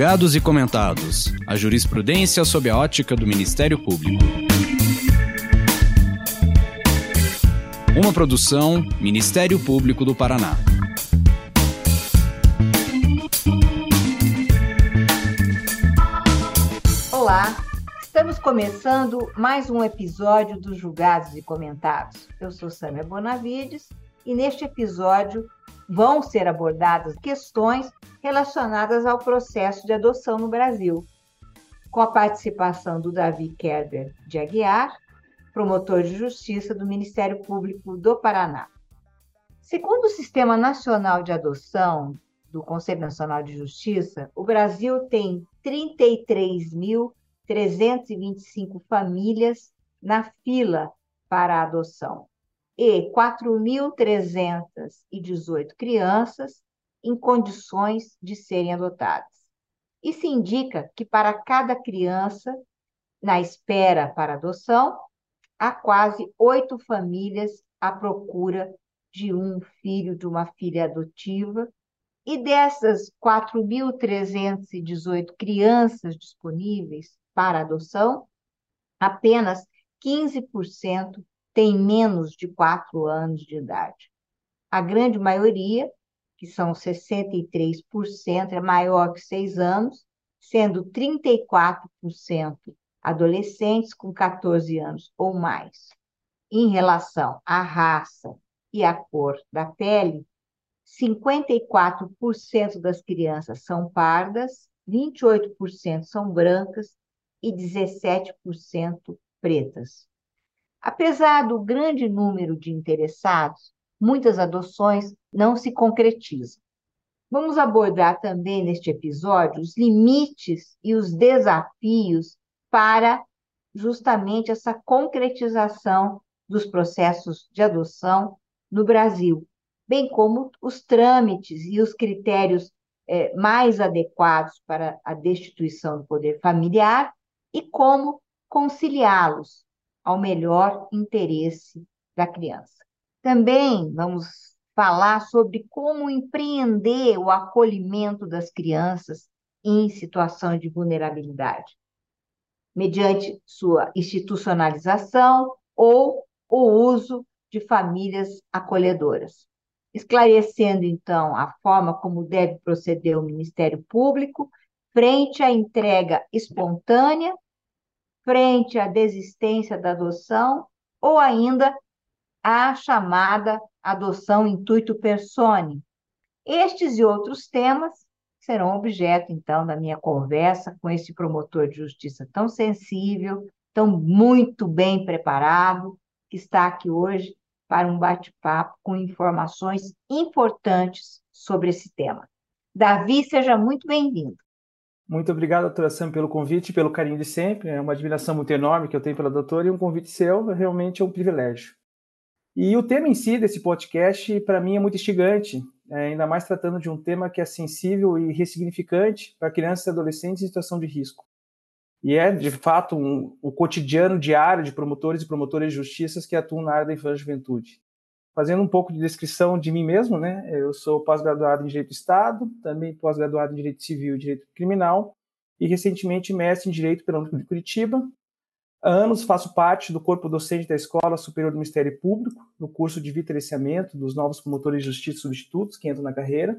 Julgados e comentados. A jurisprudência sob a ótica do Ministério Público. Uma produção Ministério Público do Paraná. Olá, estamos começando mais um episódio dos Julgados e Comentados. Eu sou Sâmia Bonavides e neste episódio vão ser abordadas questões relacionadas ao processo de adoção no Brasil, com a participação do Davi Kerber de Aguiar, promotor de justiça do Ministério Público do Paraná. Segundo o Sistema Nacional de Adoção do Conselho Nacional de Justiça, o Brasil tem 33.325 famílias na fila para a adoção e 4.318 crianças em condições de serem adotadas. Isso indica que para cada criança na espera para adoção, há quase oito famílias à procura de um filho, de uma filha adotiva, e dessas 4.318 crianças disponíveis para adoção, apenas 15% tem menos de 4 anos de idade. A grande maioria, que são 63%, é maior que 6 anos, sendo 34% adolescentes com 14 anos ou mais. Em relação à raça e à cor da pele, 54% das crianças são pardas, 28% são brancas e 17% pretas. Apesar do grande número de interessados, muitas adoções não se concretizam. Vamos abordar também neste episódio os limites e os desafios para justamente essa concretização dos processos de adoção no Brasil, bem como os trâmites e os critérios é, mais adequados para a destituição do poder familiar e como conciliá-los ao melhor interesse da criança. Também vamos falar sobre como empreender o acolhimento das crianças em situação de vulnerabilidade, mediante sua institucionalização ou o uso de famílias acolhedoras. Esclarecendo, então, a forma como deve proceder o Ministério Público frente à entrega espontânea frente à desistência da adoção ou ainda à chamada adoção intuito persone. Estes e outros temas serão objeto, então, da minha conversa com esse promotor de justiça tão sensível, tão muito bem preparado, que está aqui hoje para um bate-papo com informações importantes sobre esse tema. Davi, seja muito bem-vindo. Muito obrigado, doutora Sam, pelo convite, pelo carinho de sempre. É uma admiração muito enorme que eu tenho pela doutora e um convite seu realmente é um privilégio. E o tema em si desse podcast, para mim, é muito instigante, é, ainda mais tratando de um tema que é sensível e ressignificante para crianças e adolescentes em situação de risco. E é, de fato, um, o cotidiano diário de promotores e promotoras de justiça que atuam na área da infância e juventude fazendo um pouco de descrição de mim mesmo, né? Eu sou pós-graduado em Direito do Estado, também pós-graduado em Direito Civil e Direito Criminal, e recentemente mestre em Direito pela Universidade de Curitiba. Há anos faço parte do corpo docente da Escola Superior do Ministério Público, no curso de vitaliciamento dos novos promotores de justiça substitutos que entram na carreira.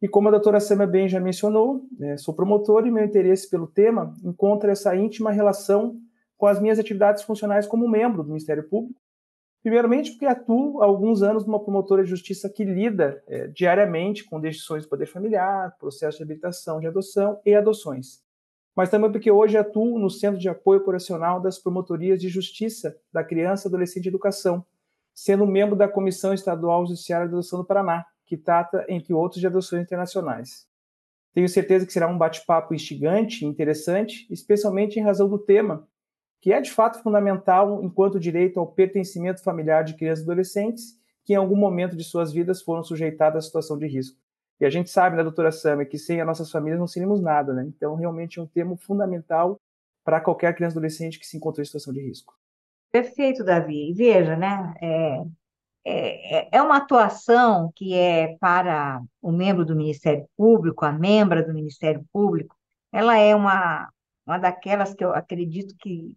E como a doutora Samia bem já mencionou, né, sou promotor e meu interesse pelo tema encontra essa íntima relação com as minhas atividades funcionais como membro do Ministério Público, Primeiramente, porque atuo há alguns anos numa promotora de justiça que lida é, diariamente com decisões de poder familiar, processo de habilitação de adoção e adoções. Mas também porque hoje atuo no Centro de Apoio Operacional das Promotorias de Justiça da Criança, Adolescente e Educação, sendo membro da Comissão Estadual Judiciária de Adoção do Paraná, que trata, entre outros, de adoções internacionais. Tenho certeza que será um bate-papo instigante e interessante, especialmente em razão do tema, que é de fato fundamental enquanto direito ao pertencimento familiar de crianças e adolescentes que em algum momento de suas vidas foram sujeitadas à situação de risco. E a gente sabe, né, doutora Sama, que sem as nossas famílias não seríamos nada, né? Então, realmente é um termo fundamental para qualquer criança e adolescente que se encontre em situação de risco. Perfeito, Davi. E veja, né, é, é, é uma atuação que é para o membro do Ministério Público, a membra do Ministério Público, ela é uma, uma daquelas que eu acredito que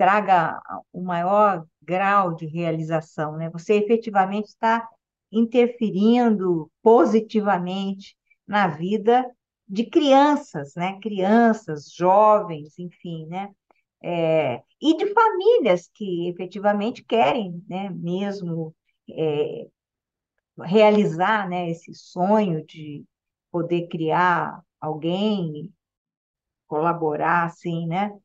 traga o maior grau de realização, né? Você efetivamente está interferindo positivamente na vida de crianças, né? Crianças, jovens, enfim, né? É, e de famílias que efetivamente querem, né? Mesmo é, realizar, né? Esse sonho de poder criar alguém, colaborar, assim, né?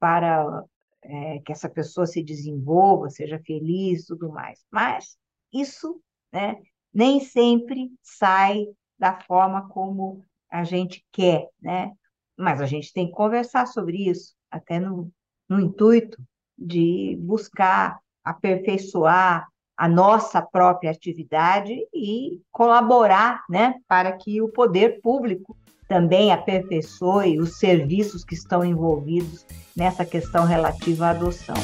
Para é, que essa pessoa se desenvolva, seja feliz, tudo mais. Mas isso, né? Nem sempre sai da forma como a gente quer, né? Mas a gente tem que conversar sobre isso, até no, no intuito de buscar aperfeiçoar a nossa própria atividade e colaborar, né, para que o poder público também aperfeiçoe os serviços que estão envolvidos nessa questão relativa à adoção.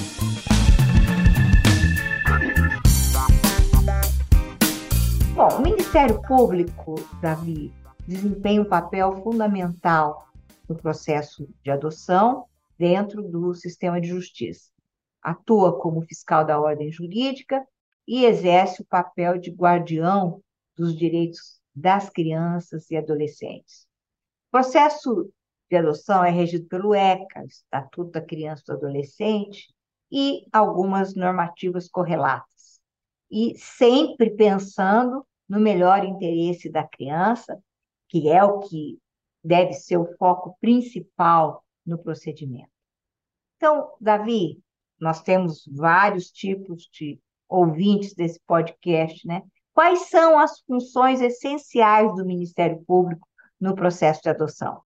Bom, o Ministério Público, Davi, desempenha um papel fundamental no processo de adoção dentro do sistema de justiça. Atua como fiscal da ordem jurídica e exerce o papel de guardião dos direitos das crianças e adolescentes. O processo de adoção é regido pelo ECA, Estatuto da Criança e do Adolescente, e algumas normativas correlatas. E sempre pensando no melhor interesse da criança que é o que deve ser o foco principal no procedimento. Então, Davi, nós temos vários tipos de ouvintes desse podcast, né? Quais são as funções essenciais do Ministério Público no processo de adoção?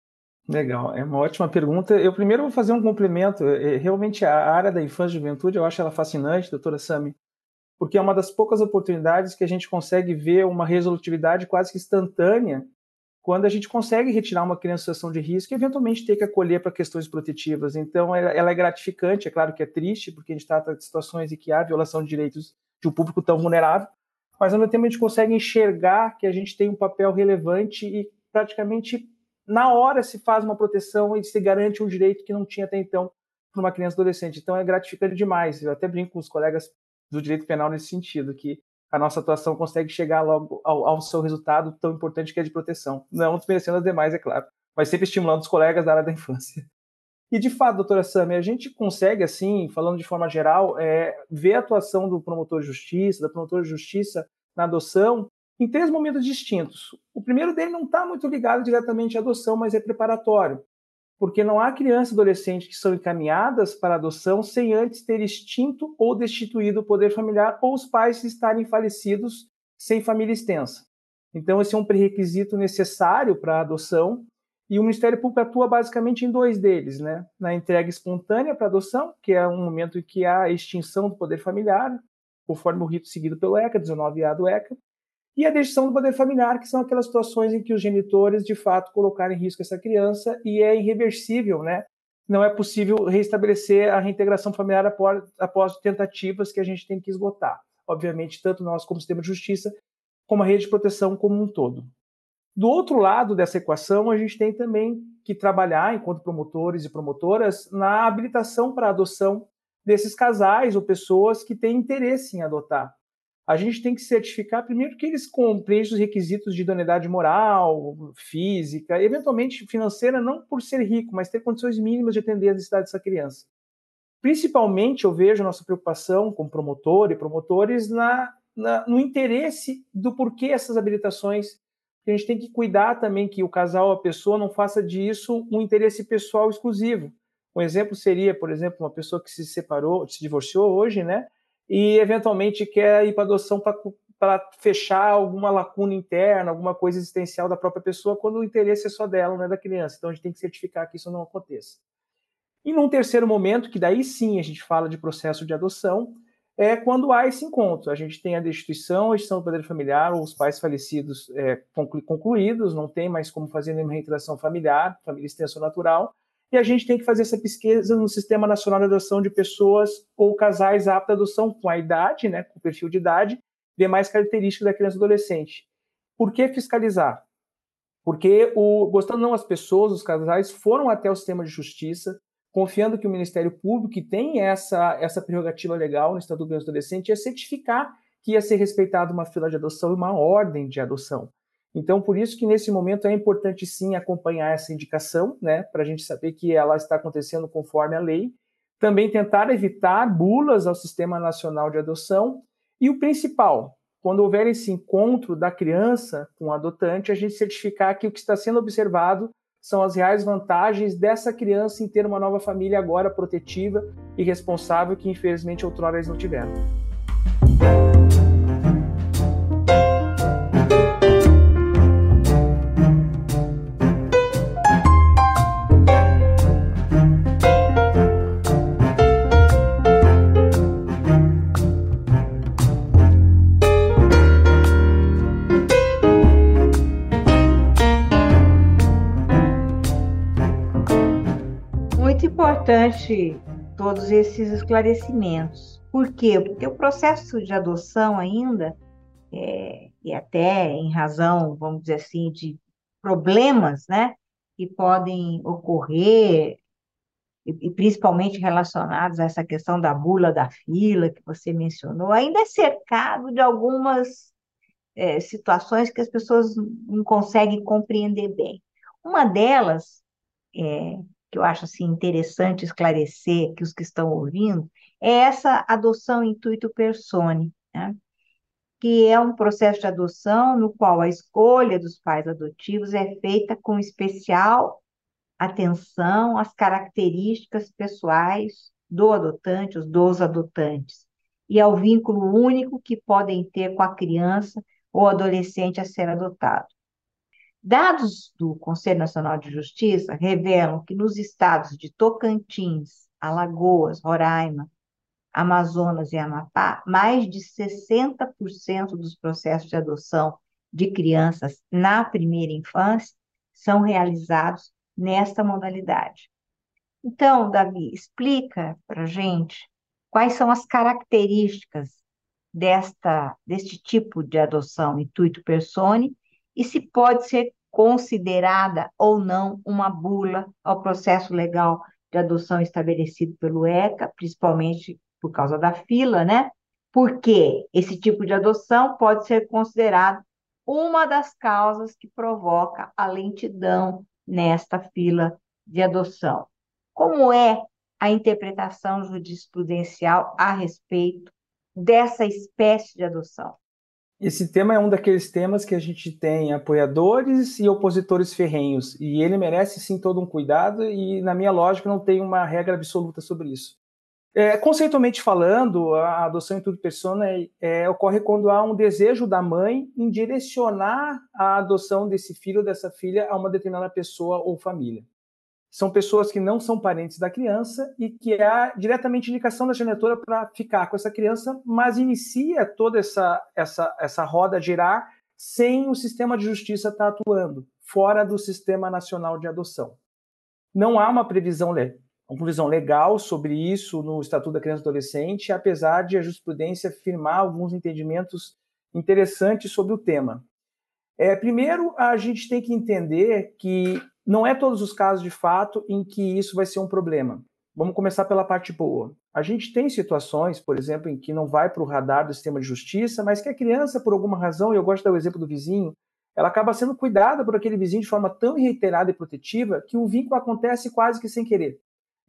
Legal, é uma ótima pergunta. Eu primeiro vou fazer um complemento. É, realmente a área da infância e juventude eu acho ela fascinante, doutora Sami, porque é uma das poucas oportunidades que a gente consegue ver uma resolutividade quase que instantânea quando a gente consegue retirar uma criança em situação de risco e eventualmente ter que acolher para questões protetivas. Então, ela é gratificante, é claro que é triste, porque a gente trata de situações em que há violação de direitos de um público tão vulnerável, mas ao mesmo tempo a gente consegue enxergar que a gente tem um papel relevante e praticamente na hora se faz uma proteção e se garante um direito que não tinha até então para uma criança adolescente. Então é gratificante demais. Eu até brinco com os colegas do direito penal nesse sentido, que a nossa atuação consegue chegar logo ao, ao, seu resultado tão importante que é de proteção. Não desmerecendo as demais, é claro, mas sempre estimulando os colegas da área da infância. E de fato, doutora Sami, a gente consegue, assim, falando de forma geral, é, ver a atuação do promotor de justiça, da promotora de justiça na adoção em três momentos distintos. O primeiro dele não está muito ligado diretamente à adoção, mas é preparatório porque não há crianças e adolescentes que são encaminhadas para adoção sem antes ter extinto ou destituído o poder familiar ou os pais estarem falecidos sem família extensa. Então, esse é um pré-requisito necessário para a adoção e o Ministério Público atua basicamente em dois deles, né? Na entrega espontânea para adoção, que é um momento em que há extinção do poder familiar, conforme o rito seguido pelo ECA, 19A do ECA, e a decisão do poder familiar, que são aquelas situações em que os genitores, de fato, colocaram em risco essa criança e é irreversível, né? Não é possível restabelecer a reintegração familiar após, após tentativas que a gente tem que esgotar. Obviamente, tanto nós como sistema de justiça, como a rede de proteção como um todo. Do outro lado dessa equação, a gente tem também que trabalhar, enquanto promotores e promotoras, na habilitação para adoção desses casais ou pessoas que têm interesse em adotar a gente tem que certificar primeiro que eles cumprem os requisitos de idoneidade moral, física, eventualmente financeira, não por ser rico, mas ter condições mínimas de atender a necessidade dessa criança. Principalmente, eu vejo nossa preocupação como promotor e promotores na, na, no interesse do porquê essas habilitações. A gente tem que cuidar também que o casal, a pessoa, não faça disso um interesse pessoal exclusivo. Um exemplo seria, por exemplo, uma pessoa que se separou, se divorciou hoje, né? E eventualmente quer ir para adoção para fechar alguma lacuna interna, alguma coisa existencial da própria pessoa, quando o interesse é só dela, não é da criança. Então a gente tem que certificar que isso não aconteça. E num terceiro momento, que daí sim a gente fala de processo de adoção, é quando há esse encontro. A gente tem a destituição, a extinção do poder familiar, os pais falecidos é, concluídos, não tem mais como fazer nenhuma reinteração familiar, família extensa natural, e a gente tem que fazer essa pesquisa no Sistema Nacional de Adoção de pessoas ou casais aptos à adoção com a idade, né, com o perfil de idade, demais características da criança e adolescente. Por que fiscalizar? Porque, o, gostando não as pessoas, os casais foram até o sistema de justiça, confiando que o Ministério Público, que tem essa, essa prerrogativa legal no Estatuto do Criança e Adolescente, ia certificar que ia ser respeitada uma fila de adoção e uma ordem de adoção. Então, por isso que nesse momento é importante sim acompanhar essa indicação, né, para a gente saber que ela está acontecendo conforme a lei. Também tentar evitar bulas ao Sistema Nacional de Adoção. E o principal, quando houver esse encontro da criança com o adotante, a gente certificar que o que está sendo observado são as reais vantagens dessa criança em ter uma nova família agora protetiva e responsável que infelizmente outrora eles não tiveram. Importante todos esses esclarecimentos. Por quê? Porque o processo de adoção ainda, é, e até em razão, vamos dizer assim, de problemas, né, que podem ocorrer, e, e principalmente relacionados a essa questão da bula da fila que você mencionou, ainda é cercado de algumas é, situações que as pessoas não conseguem compreender bem. Uma delas é, que eu acho assim interessante esclarecer que os que estão ouvindo, é essa adoção intuito persone, né? que é um processo de adoção no qual a escolha dos pais adotivos é feita com especial atenção às características pessoais do adotante, os dos adotantes, e ao vínculo único que podem ter com a criança ou adolescente a ser adotado. Dados do Conselho Nacional de Justiça revelam que nos estados de Tocantins, Alagoas, Roraima, Amazonas e Amapá, mais de 60% dos processos de adoção de crianças na primeira infância são realizados nesta modalidade. Então, Davi, explica para gente quais são as características desta, deste tipo de adoção intuito persone e se pode ser considerada ou não uma bula ao processo legal de adoção estabelecido pelo ECA, principalmente por causa da fila, né? Porque esse tipo de adoção pode ser considerado uma das causas que provoca a lentidão nesta fila de adoção. Como é a interpretação jurisprudencial a respeito dessa espécie de adoção? Esse tema é um daqueles temas que a gente tem apoiadores e opositores ferrenhos, e ele merece sim todo um cuidado, e na minha lógica não tem uma regra absoluta sobre isso. É, conceitualmente falando, a adoção em tudo persona é, é, ocorre quando há um desejo da mãe em direcionar a adoção desse filho ou dessa filha a uma determinada pessoa ou família são pessoas que não são parentes da criança e que há diretamente indicação da genitora para ficar com essa criança, mas inicia toda essa, essa, essa roda girar sem o sistema de justiça estar tá atuando, fora do sistema nacional de adoção. Não há uma previsão, uma previsão legal sobre isso no Estatuto da Criança e Adolescente, apesar de a jurisprudência afirmar alguns entendimentos interessantes sobre o tema. É, primeiro, a gente tem que entender que não é todos os casos de fato em que isso vai ser um problema. Vamos começar pela parte boa. A gente tem situações, por exemplo, em que não vai para o radar do sistema de justiça, mas que a criança, por alguma razão, e eu gosto de dar o exemplo do vizinho, ela acaba sendo cuidada por aquele vizinho de forma tão reiterada e protetiva que o vínculo acontece quase que sem querer.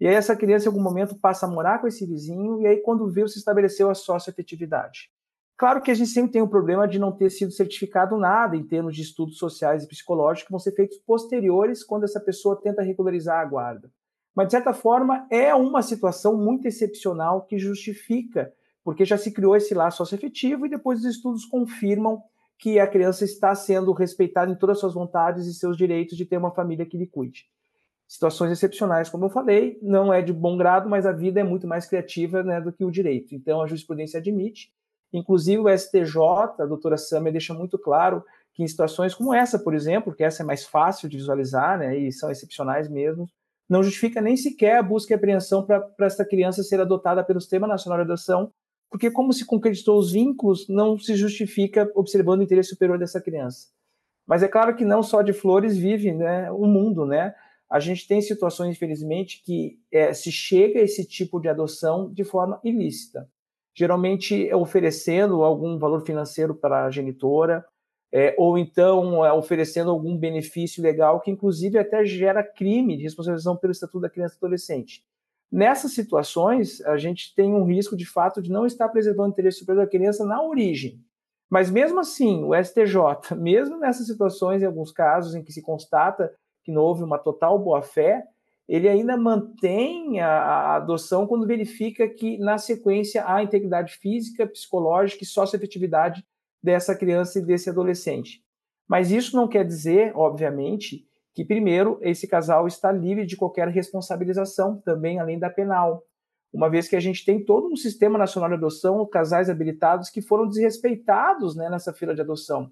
E aí essa criança, em algum momento, passa a morar com esse vizinho, e aí, quando viu, se estabeleceu a sócio-afetividade. Claro que a gente sempre tem o problema de não ter sido certificado nada em termos de estudos sociais e psicológicos que vão ser feitos posteriores quando essa pessoa tenta regularizar a guarda. Mas, de certa forma, é uma situação muito excepcional que justifica, porque já se criou esse laço socioafetivo e depois os estudos confirmam que a criança está sendo respeitada em todas as suas vontades e seus direitos de ter uma família que lhe cuide. Situações excepcionais, como eu falei, não é de bom grado, mas a vida é muito mais criativa né, do que o direito. Então, a jurisprudência admite Inclusive, o STJ, a doutora Samia, deixa muito claro que em situações como essa, por exemplo, que essa é mais fácil de visualizar, né, e são excepcionais mesmo, não justifica nem sequer a busca e apreensão para essa criança ser adotada pelo Sistema Nacional de Adoção, porque como se concretizou os vínculos, não se justifica observando o interesse superior dessa criança. Mas é claro que não só de flores vive né, o mundo, né? A gente tem situações, infelizmente, que é, se chega a esse tipo de adoção de forma ilícita. Geralmente oferecendo algum valor financeiro para a genitora, é, ou então é, oferecendo algum benefício legal que, inclusive, até gera crime de responsabilização pelo Estatuto da Criança e Adolescente. Nessas situações, a gente tem um risco, de fato, de não estar preservando o interesse superior da criança na origem. Mas mesmo assim, o STJ, mesmo nessas situações, em alguns casos em que se constata que não houve uma total boa-fé, ele ainda mantém a, a, adoção quando verifica que, na sequência, há integridade física, psicológica e socioafetividade dessa criança e desse adolescente. Mas isso não quer dizer, obviamente, que, primeiro, esse casal está livre de qualquer responsabilização, também além da penal, uma vez que a gente tem todo um sistema nacional de adoção, casais habilitados que foram desrespeitados né, nessa fila de adoção.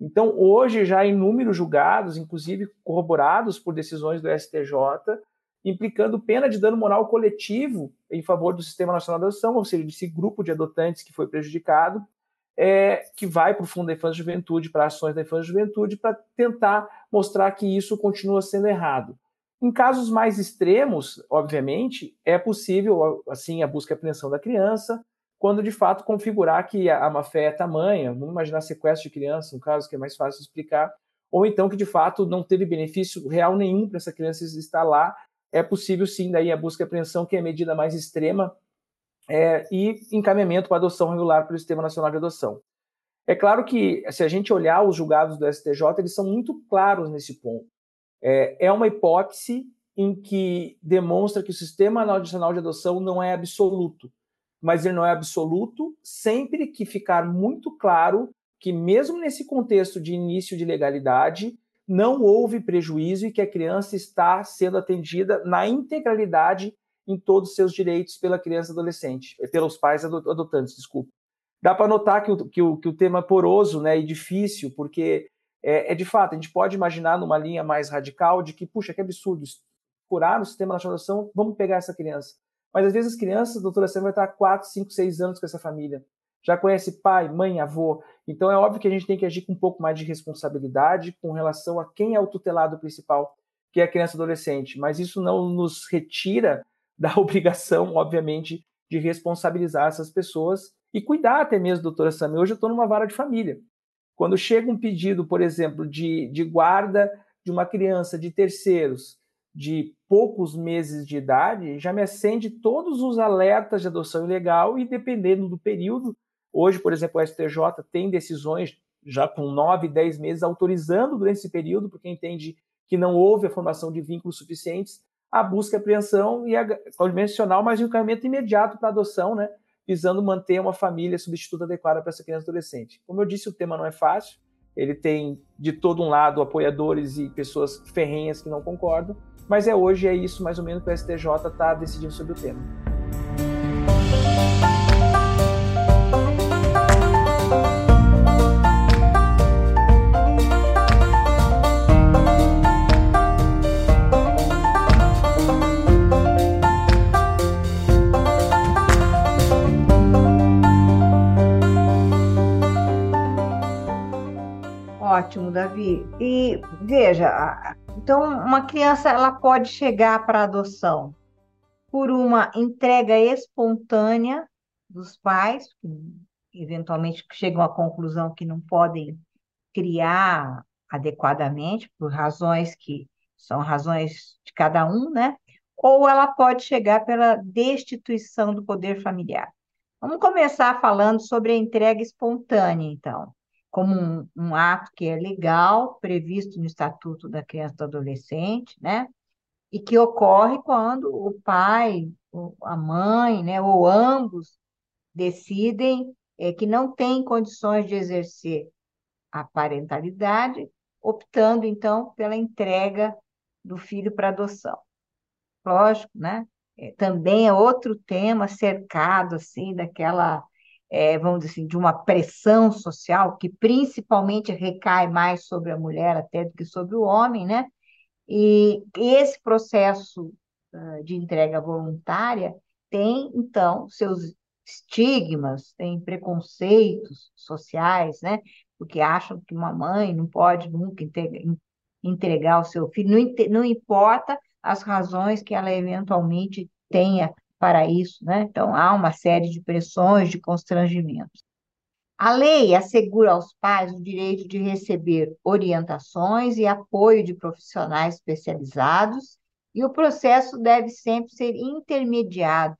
Então, hoje, já inúmeros julgados, inclusive corroborados por decisões do STJ, implicando pena de dano moral coletivo em favor do Sistema Nacional de Adoção, ou seja, desse grupo de adotantes que foi prejudicado, é, que vai para o Fundo da Infância e Juventude, para ações da Infância e Juventude, para tentar mostrar que isso continua sendo errado. Em casos mais extremos, obviamente, é possível, assim, a busca e apreensão da criança, quando de fato configurar que a má-fé é tamanha, vamos imaginar sequestro de criança, um caso que é mais fácil de explicar, ou então que de fato não teve benefício real nenhum para essa criança estar lá, é possível sim daí a busca e apreensão, que é a medida mais extrema, é, e encaminhamento para adoção regular pelo Sistema Nacional de Adoção. É claro que, se a gente olhar os julgados do STJ, eles são muito claros nesse ponto. É, é uma hipótese em que demonstra que o Sistema Nacional de Adoção não é absoluto, mas ele não é absoluto sempre que ficar muito claro que, mesmo nesse contexto de início de legalidade, não houve prejuízo e que a criança está sendo atendida na integralidade em todos os seus direitos pela criança adolescente, pelos pais adotantes, desculpa. Dá para notar que o, que, o, que o tema é poroso né, e difícil, porque é, é, de fato, a gente pode imaginar numa linha mais radical de que, puxa, que absurdo, curar o sistema nacional de adoção, vamos pegar essa criança. Mas às vezes as crianças, doutora Sam, vai estar 4, 5, 6 anos com essa família. Já conhece pai, mãe, avô. Então é óbvio que a gente tem que agir com um pouco mais de responsabilidade com relação a quem é o tutelado principal, que é a criança e adolescente. Mas isso não nos retira da obrigação, obviamente, de responsabilizar essas pessoas e cuidar até mesmo, doutora Sami. Hoje eu estou numa vara de família. Quando chega um pedido, por exemplo, de, de guarda de uma criança de terceiros de poucos meses de idade, já me acende todos os alertas de adoção ilegal e dependendo do período, hoje, por exemplo, o STJ tem decisões já com 9, 10 meses autorizando durante esse período, porque entende que não houve a formação de vínculos suficientes, a busca e apreensão e a convencional, mas encaminhamento imediato para adoção, né? visando manter uma família substituta adequada para essa criança adolescente. Como eu disse, o tema não é fácil, ele tem de todo um lado apoiadores e pessoas ferrenhas que não concordam, mas é hoje, é isso mais ou menos que o STJ está decidindo sobre o tema. Davi. E veja, então uma criança ela pode chegar para adoção por uma entrega espontânea dos pais, que eventualmente chegam à conclusão que não podem criar adequadamente por razões que são razões de cada um, né? Ou ela pode chegar pela destituição do poder familiar. Vamos começar falando sobre a entrega espontânea, então como um, um, ato que é legal, previsto no Estatuto da Criança e do Adolescente, né? E que ocorre quando o pai, a mãe, né, ou ambos decidem é, que não têm condições de exercer a parentalidade, optando então pela entrega do filho para adoção. Lógico, né? É, também é outro tema cercado assim daquela é, vamos dizer assim, de uma pressão social que principalmente recai mais sobre a mulher até do que sobre o homem, né? E esse processo uh, de entrega voluntária tem, então, seus estigmas, tem preconceitos sociais, né? Porque acham que uma mãe não pode nunca entregar o seu filho, não, não importa as razões que ela eventualmente tenha para isso, né? Então há uma série de pressões, de constrangimentos. A lei assegura aos pais o direito de receber orientações e apoio de profissionais especializados, e o processo deve sempre ser intermediado,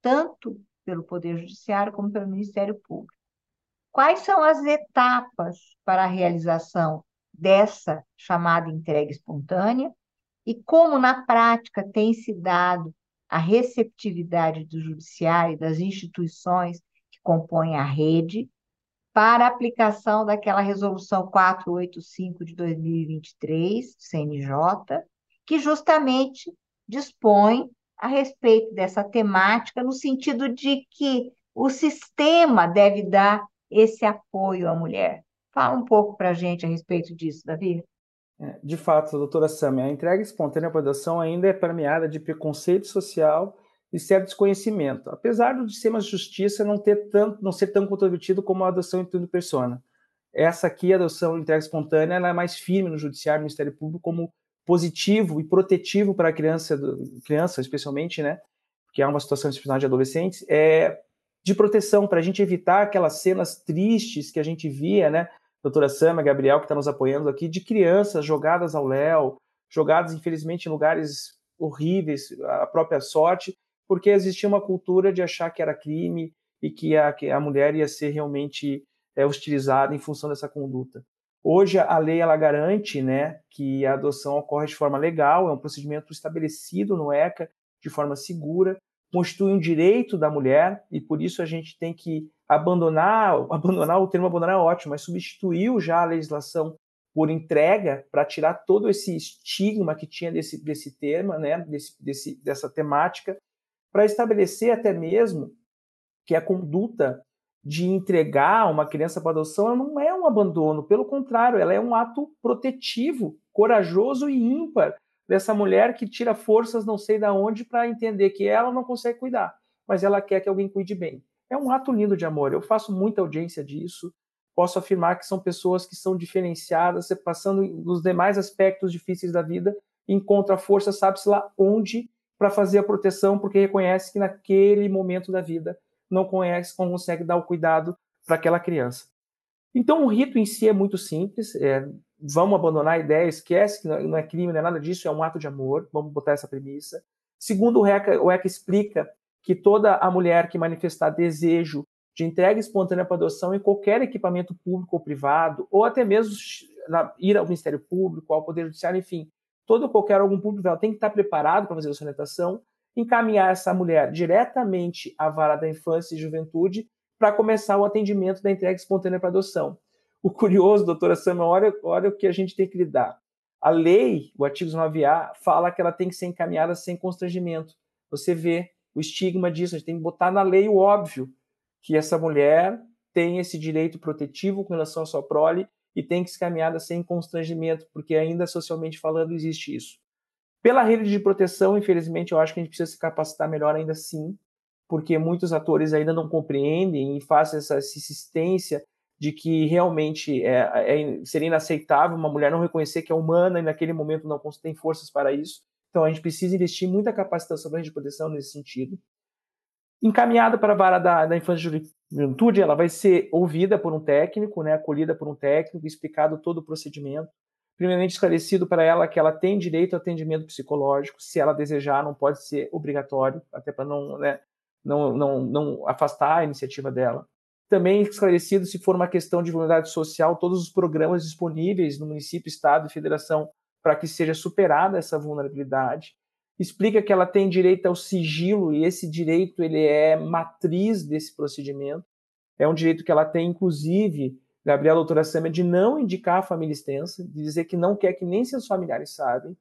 tanto pelo Poder Judiciário como pelo Ministério Público. Quais são as etapas para a realização dessa chamada entrega espontânea e como, na prática, tem se dado a receptividade do Judiciário e das instituições que compõem a rede para a aplicação daquela resolução 485 de 2023, CNJ, que justamente dispõe a respeito dessa temática, no sentido de que o sistema deve dar esse apoio à mulher. Fala um pouco para a gente a respeito disso, Davi. É, de fato, doutora Sam, a entrega espontânea para adoção ainda é permeada de preconceito social e certo desconhecimento, apesar do sistema de justiça não ter tanto, não ser tão controvertido como a adoção em tudo persona. Essa aqui, a adoção entrega espontânea, ela é mais firme no judiciário, no Ministério Público como positivo e protetivo para a criança, criança especialmente, né? Que é uma situação excepcional de adolescentes, é de proteção para a gente evitar aquelas cenas tristes que a gente via, né? Doutora Sama, Gabriel, que está nos apoiando aqui, de crianças jogadas ao léu, jogadas infelizmente em lugares horríveis, a própria sorte, porque existia uma cultura de achar que era crime e que a, que a mulher ia ser realmente é, hostilizada em função dessa conduta. Hoje a lei ela garante, né, que a adoção ocorre de forma legal, é um procedimento estabelecido no ECA de forma segura, constitui um direito da mulher e por isso a gente tem que abandonar, abandonar o termo abandonar é ótimo, mas substituiu já a legislação por entrega para tirar todo esse estigma que tinha desse, desse tema, né, desse, desse, dessa temática para estabelecer até mesmo que a conduta de entregar uma criança para adoção não é um abandono, pelo contrário, ela é um ato protetivo, corajoso e ímpar dessa mulher que tira forças não sei da onde para entender que ela não consegue cuidar, mas ela quer que alguém cuide bem. É um ato lindo de amor. Eu faço muita audiência disso. Posso afirmar que são pessoas que são diferenciadas, passando nos demais aspectos difíceis da vida, encontra força, sabe-se lá onde, para fazer a proteção, porque reconhece que naquele momento da vida não conhece, não consegue dar o cuidado para aquela criança. Então, o rito em si é muito simples. É, vamos abandonar a ideia, esquece que não é crime, não é nada disso, é um ato de amor. Vamos botar essa premissa. Segundo, o ECA, o ECA explica que toda a mulher que manifestar desejo de entrega espontânea para adoção em qualquer equipamento público ou privado, ou até mesmo ir ao Ministério Público, ao Poder Judiciário, enfim, todo qualquer órgão público ela tem que estar preparado para fazer a orientação, encaminhar essa mulher diretamente à vara da infância e juventude para começar o atendimento da entrega espontânea para adoção. O curioso, doutora Sama, olha, olha o que a gente tem que lidar. A lei, o artigo 9A, fala que ela tem que ser encaminhada sem constrangimento. Você vê o estigma disso, a gente tem que botar na lei o óbvio, que essa mulher tem esse direito protetivo com relação à sua prole e tem que ser caminhada sem constrangimento, porque ainda socialmente falando existe isso. Pela rede de proteção, infelizmente, eu acho que a gente precisa se capacitar melhor ainda sim, porque muitos atores ainda não compreendem e fazem essa insistência de que realmente é, é, seria inaceitável uma mulher não reconhecer que é humana e naquele momento não tem forças para isso. Então a gente precisa investir muita capacitação para a proteção nesse sentido. Encaminhada para a vara da, da infância juventude, ela vai ser ouvida por um técnico, né, acolhida por um técnico, explicado todo o procedimento. Primeiramente, esclarecido para ela que ela tem direito ao atendimento psicológico, se ela desejar, não pode ser obrigatório, até para não, né, não, não, não afastar a iniciativa dela. Também esclarecido, se for uma questão de vulnerabilidade social, todos os programas disponíveis no município, estado e federação para que seja superada essa vulnerabilidade explica que ela tem direito ao sigilo e esse direito ele é matriz desse procedimento. É um direito que ela tem, inclusive, Gabriela doutora Sâmia, de não indicar a família extensa, de dizer que não quer que nem seus familiares sabem.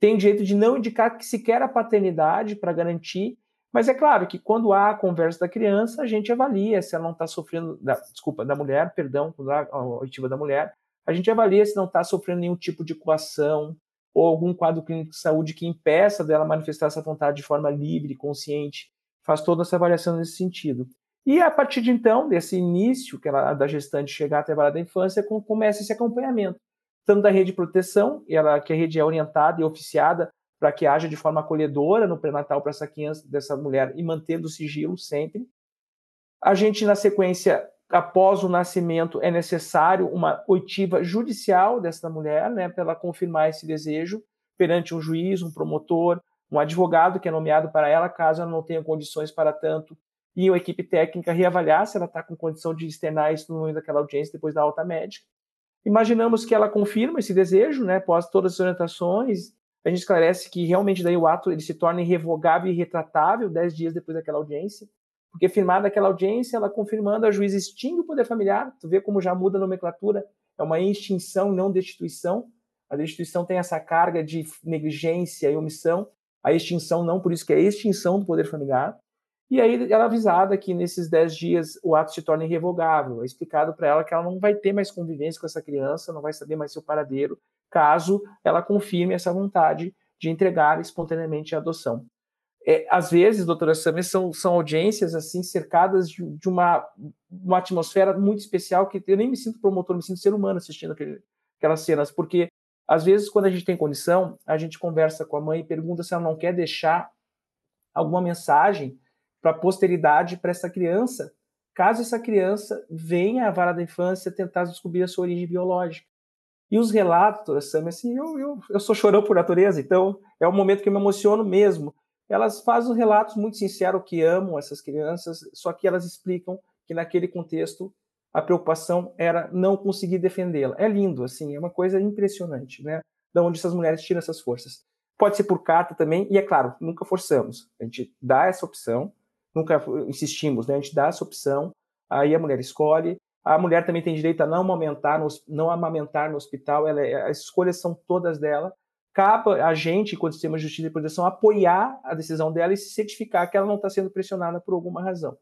Tem direito de não indicar que sequer a paternidade para garantir. Mas é claro que quando há a conversa da criança, a gente avalia se ela não está sofrendo, da, desculpa, da mulher, perdão, a oitiva da mulher, a gente avalia se não está sofrendo nenhum tipo de coação, ou algum quadro clínico de saúde que impeça dela manifestar essa vontade de forma livre, consciente, faz toda essa avaliação nesse sentido. E a partir de então, desse início que ela, da gestante chegar até a vara da infância, começa esse acompanhamento, tanto da rede de proteção, ela, que a rede é orientada e oficiada para que haja de forma acolhedora no pré-natal para essa criança, dessa mulher, e mantendo o sigilo sempre. A gente, na sequência, após o nascimento, é necessário uma oitiva judicial dessa mulher, né, para ela confirmar esse desejo perante um juiz, um promotor, um advogado que é nomeado para ela, caso ela não tenha condições para tanto, e uma equipe técnica reavaliar se ela está com condição de externar isso no momento daquela audiência depois da alta médica. Imaginamos que ela confirma esse desejo, né, após todas as orientações, a gente esclarece que realmente daí o ato ele se torna irrevogável e retratável dez dias depois daquela audiência, porque firmada aquela audiência, ela confirmando, a juíza extingue o poder familiar, tu vê como já muda a nomenclatura, é uma extinção, não destituição, a destituição tem essa carga de negligência e omissão, a extinção não, por isso que é extinção do poder familiar, e aí ela é avisada que nesses 10 dias o ato se torna irrevogável. É explicado para ela que ela não vai ter mais convivência com essa criança, não vai saber mais seu paradeiro, caso ela confirme essa vontade de entregar espontaneamente a adoção. É, às vezes, doutora Samir, são, são audiências assim cercadas de, de uma, uma atmosfera muito especial que eu nem me sinto promotor, me sinto ser humano assistindo aquele, aquelas cenas, porque às vezes, quando a gente tem condição, a gente conversa com a mãe e pergunta se ela não quer deixar alguma mensagem para a posteridade para essa criança, caso essa criança venha à vara da infância tentar descobrir a sua origem biológica. E os relatos, Sam, assim, eu, eu, eu sou chorão por natureza, então é um momento que eu me emociono mesmo. Elas fazem relatos muito sinceros que amam essas crianças, só que elas explicam que naquele contexto a preocupação era não conseguir defendê-la. É lindo, assim, é uma coisa impressionante, né? Da onde essas mulheres tiram essas forças. Pode ser por carta também, e é claro, nunca forçamos. A gente dá essa opção, nunca insistimos, né? A gente dá essa opção, aí a mulher escolhe. A mulher também tem direito a não amamentar no, não amamentar no hospital, ela, é, as escolhas são todas dela. Cabe a gente, enquanto sistema de justiça e proteção, apoiar a decisão dela e se certificar que ela não está sendo pressionada por alguma razão.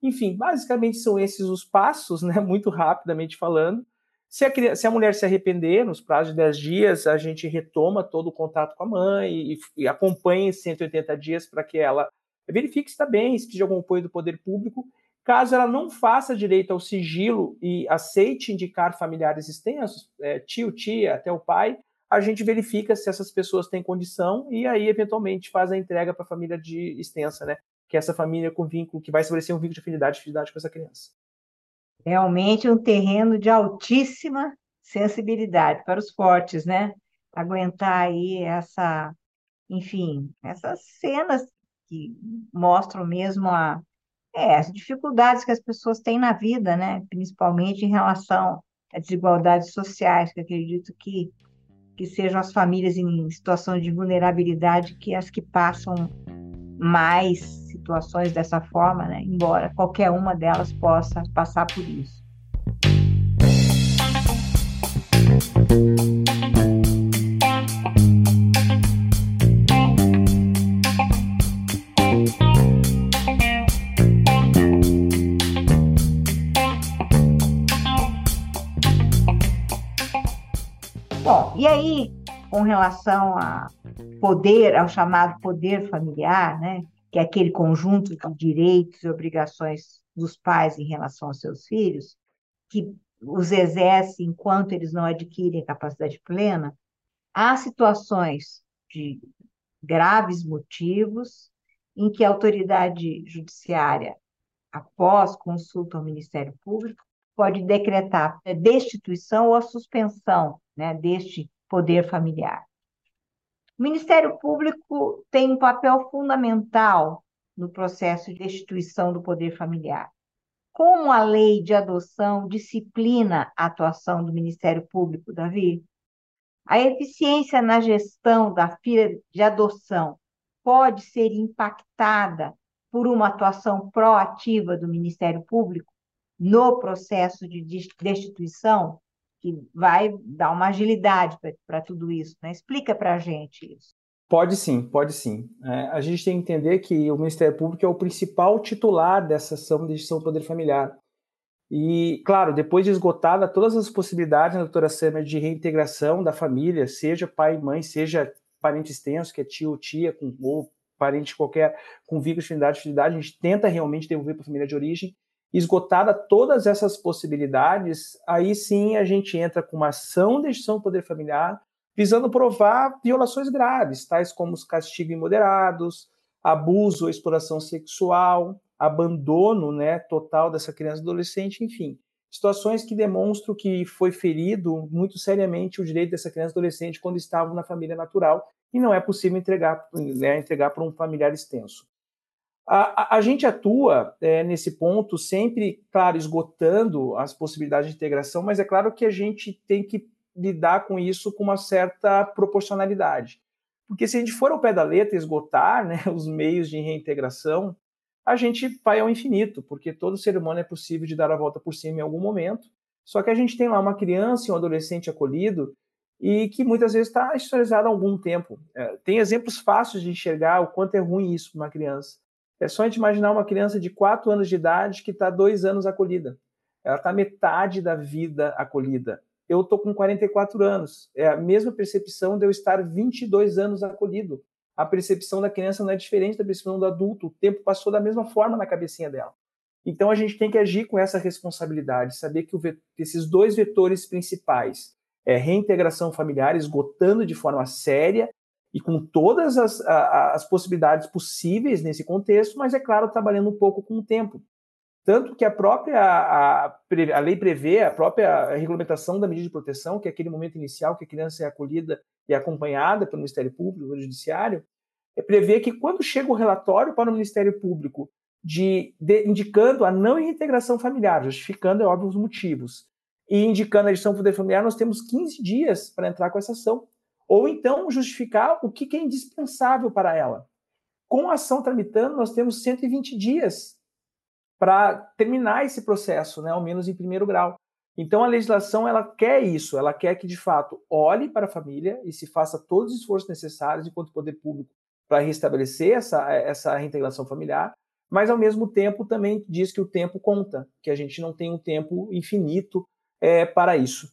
Enfim, basicamente são esses os passos, né? Muito rapidamente falando. Se a, se a, mulher se arrepender, nos prazos de 10 dias, a gente retoma todo o contato com a mãe e, e acompanha 180 dias para que ela verifique se está bem, se precisa de algum apoio do poder público. Caso ela não faça direito ao sigilo e aceite indicar familiares extensos, é, tio, tia, até o pai, a gente verifica se essas pessoas têm condição e aí, eventualmente, faz a entrega para a família de extensa, né? Que é essa família com vínculo, que vai estabelecer um vínculo de afinidade, de afinidade com essa criança. Realmente um terreno de altíssima sensibilidade para os fortes, né? Aguentar aí essa, enfim, essas cenas que mostram mesmo a, é, as dificuldades que as pessoas têm na vida, né? principalmente em relação às desigualdades sociais, que acredito que, que sejam as famílias em situação de vulnerabilidade que as que passam mais situações dessa forma, né? embora qualquer uma delas possa passar por isso. Relação a poder, ao chamado poder familiar, né, que é aquele conjunto de direitos e obrigações dos pais em relação aos seus filhos, que os exerce enquanto eles não adquirem capacidade plena, há situações de graves motivos em que a autoridade judiciária, após consulta ao Ministério Público, pode decretar a destituição ou a suspensão né, deste poder familiar. O Ministério Público tem um papel fundamental no processo de destituição do poder familiar. Como a lei de adoção disciplina a atuação do Ministério Público, Davi? A eficiência na gestão da filha de adoção pode ser impactada por uma atuação proativa do Ministério Público no processo de destituição? Que vai dar uma agilidade para tudo isso. Né? Explica para a gente isso. Pode sim, pode sim. É, a gente tem que entender que o Ministério Público é o principal titular dessa ação de gestão do poder familiar. E, claro, depois de esgotada todas as possibilidades, né, doutora Sâmia, de reintegração da família, seja pai e mãe, seja parente extenso, que é tio ou tia, com, ou parente qualquer com vínculo de afinidade, a gente tenta realmente devolver para a família de origem. Esgotada todas essas possibilidades, aí sim a gente entra com uma ação de extinção do poder familiar, visando provar violações graves, tais como os castigos imoderados, abuso ou exploração sexual, abandono né, total dessa criança e adolescente, enfim. Situações que demonstram que foi ferido muito seriamente o direito dessa criança e adolescente quando estavam na família natural e não é possível entregar, né, entregar para um familiar extenso. A, a, gente atua é, nesse ponto sempre, claro, esgotando as possibilidades de integração, mas é claro que a gente tem que lidar com isso com uma certa proporcionalidade. Porque se a gente for ao pé da letra esgotar né, os meios de reintegração, a gente vai ao infinito, porque todo ser humano é possível de dar a volta por cima em algum momento. Só que a gente tem lá uma criança e um adolescente acolhido e que muitas vezes está historizado há algum tempo. É, tem exemplos fáceis de enxergar o quanto é ruim isso para uma criança. É só a gente imaginar uma criança de 4 anos de idade que está dois anos acolhida. Ela está metade da vida acolhida. Eu estou com 44 anos. É a mesma percepção de eu estar 22 anos acolhido a percepção da criança não é diferente da percepção do adulto. O tempo passou da mesma forma na cabecinha dela. Então a gente tem que agir com essa responsabilidade, saber que esses dois vetores principais é reintegração familiar, esgotando de forma séria e com todas as, as possibilidades possíveis nesse contexto, mas é claro, trabalhando um pouco com o tempo. Tanto que a própria a, a, lei prevê, a própria regulamentação da medida de proteção, que é aquele momento inicial que a criança é acolhida e acompanhada pelo Ministério Público, pelo Judiciário, é prevê que quando chega o relatório para o Ministério Público de, de, indicando a não reintegração familiar, justificando, é óbvio, os motivos, e indicando a edição do poder familiar, nós temos 15 dias para entrar com essa ação. Ou então justificar o que, é indispensável para ela. Com a ação tramitando, nós temos 120 dias para terminar esse processo, né, ao menos em primeiro grau. Então a legislação ela quer isso, ela quer que de fato olhe para a família e se faça todos os esforços necessários enquanto poder público para restabelecer essa, essa reintegração familiar, mas ao mesmo tempo também diz que o tempo conta, que a gente não tem um tempo infinito é, para isso.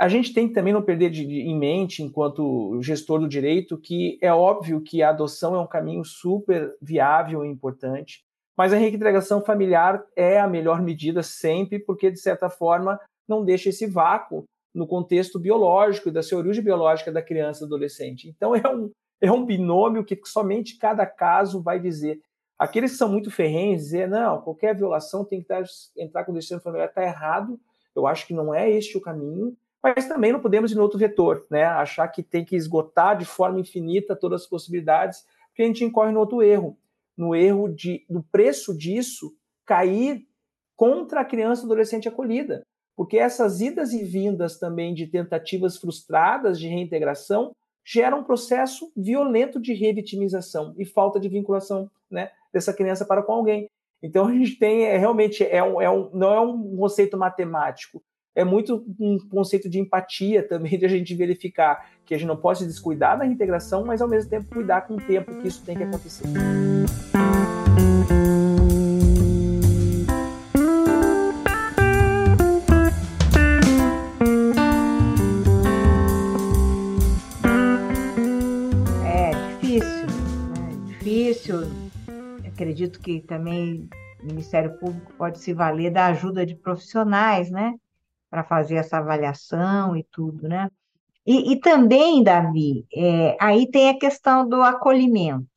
A gente tem que também não perder de, de, em mente, enquanto gestor do direito, que é óbvio que a adoção é um caminho super viável e importante, mas a reintegração familiar é a melhor medida sempre, porque, de certa forma, não deixa esse vácuo no contexto biológico e da sua origem biológica da criança e do adolescente. Então, é um, é um binômio que somente cada caso vai dizer. Aqueles que são muito ferrenhos dizer, não, qualquer violação tem que entrar com o destino familiar, está errado. Eu acho que não é este o caminho, mas também não podemos ir no outro vetor, né? Achar que tem que esgotar de forma infinita todas as possibilidades, porque a gente incorre no outro erro no erro de, do preço disso cair contra a criança adolescente acolhida. Porque essas idas e vindas também de tentativas frustradas de reintegração geram um processo violento de revitimização e falta de vinculação né, dessa criança para com alguém. Então a gente tem é, realmente é um, é um, não é um conceito matemático, é muito um conceito de empatia também, de a gente verificar que a gente não pode descuidar da reintegração, mas ao mesmo tempo cuidar com o tempo que isso tem que acontecer. É difícil, é difícil. Acredito que também o Ministério Público pode se valer da ajuda de profissionais, né? Para fazer essa avaliação e tudo, né? E, e também, Davi, é, aí tem a questão do acolhimento,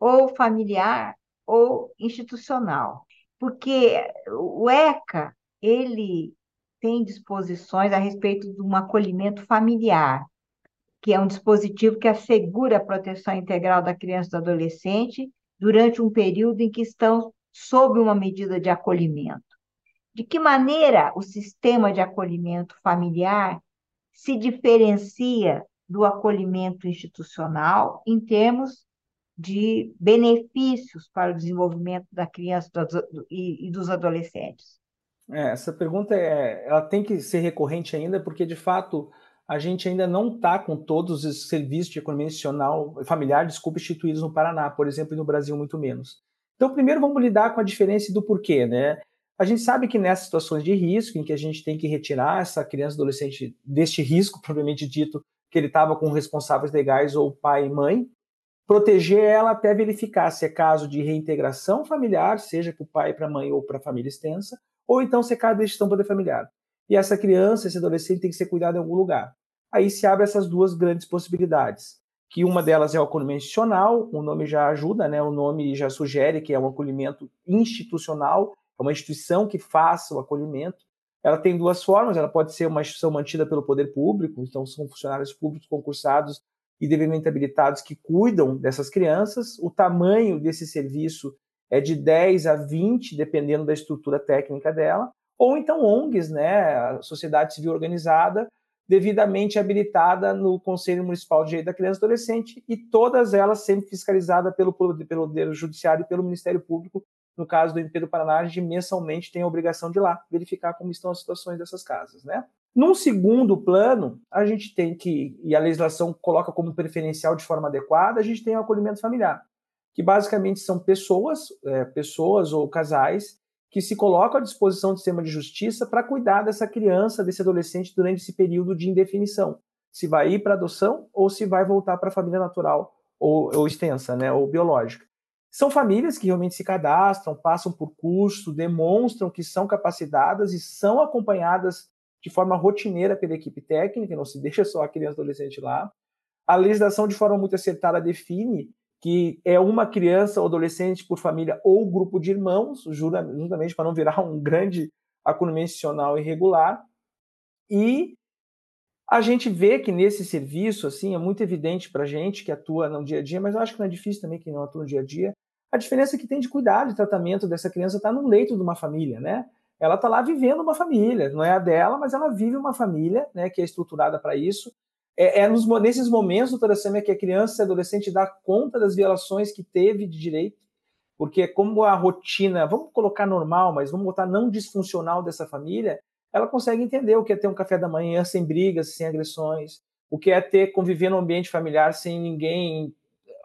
ou familiar ou institucional, porque o ECA, ele tem disposições a respeito de um acolhimento familiar, que é um dispositivo que assegura a proteção integral da criança e do adolescente durante um período em que estão sob uma medida de acolhimento. De que maneira o sistema de acolhimento familiar se diferencia do acolhimento institucional em termos de benefícios para o desenvolvimento da criança e dos adolescentes? É, essa pergunta é, ela tem que ser recorrente ainda, porque de fato a gente ainda não está com todos os serviços de economia institucional familiar, desculpa, instituídos no Paraná, por exemplo, e no Brasil muito menos. Então, primeiro vamos lidar com a diferença do porquê, né? A gente sabe que nessas situações de risco, em que a gente tem que retirar essa criança adolescente deste risco, propriamente dito, que ele estava com responsáveis legais ou pai e mãe, proteger ela até verificar se é caso de reintegração familiar, seja para o pai, para a mãe ou para a família extensa, ou então se é caso de gestão poder familiar. E essa criança, esse adolescente tem que ser cuidado em algum lugar. Aí se abre essas duas grandes possibilidades, que uma delas é o acolhimento institucional, o nome já ajuda, né? o nome já sugere que é um acolhimento institucional, é uma instituição que faça o acolhimento. Ela tem duas formas, ela pode ser uma instituição mantida pelo poder público, então são funcionários públicos concursados e devidamente habilitados que cuidam dessas crianças. O tamanho desse serviço é de 10 a 20, dependendo da estrutura técnica dela, ou então ONGs, né, a sociedade civil organizada, devidamente habilitada no Conselho Municipal de Direito da Criança e Adolescente, e todas elas sempre fiscalizadas pelo, pelo Poder Judiciário e pelo Ministério Público. No caso do MP do Paraná, a gente mensalmente tem a obrigação de ir lá verificar como estão as situações dessas casas. Né? Num segundo plano, a gente tem que, e a legislação coloca como preferencial de forma adequada, a gente tem o acolhimento familiar, que basicamente são pessoas, é, pessoas ou casais que se colocam à disposição do sistema de justiça para cuidar dessa criança, desse adolescente durante esse período de indefinição. Se vai ir para adoção ou se vai voltar para a família natural ou, ou extensa, né, ou biológica. São famílias que realmente se cadastram, passam por curso, demonstram que são capacitadas e são acompanhadas de forma rotineira pela equipe técnica, não se deixa só a criança adolescente lá. A legislação, de forma muito acertada, define que é uma criança ou adolescente por família ou grupo de irmãos, justamente para não virar um grande acolhimento institucional irregular. E a gente vê que nesse serviço, assim, é muito evidente para a gente que atua no dia a dia, mas eu acho que não é difícil também quem não atua no dia a dia, a diferença que tem de cuidado de tratamento dessa criança está no leito de uma família, né? Ela está lá vivendo uma família, não é a dela, mas ela vive uma família, né, que é estruturada para isso, é, é nos, nesses momentos, doutora Samia, que a criança e adolescente dá conta das violações que teve de direito, porque como a rotina, vamos colocar normal, mas vamos botar não disfuncional dessa família, ela consegue entender o que é ter um café da manhã sem brigas, sem agressões, o que é ter conviver num ambiente familiar sem ninguém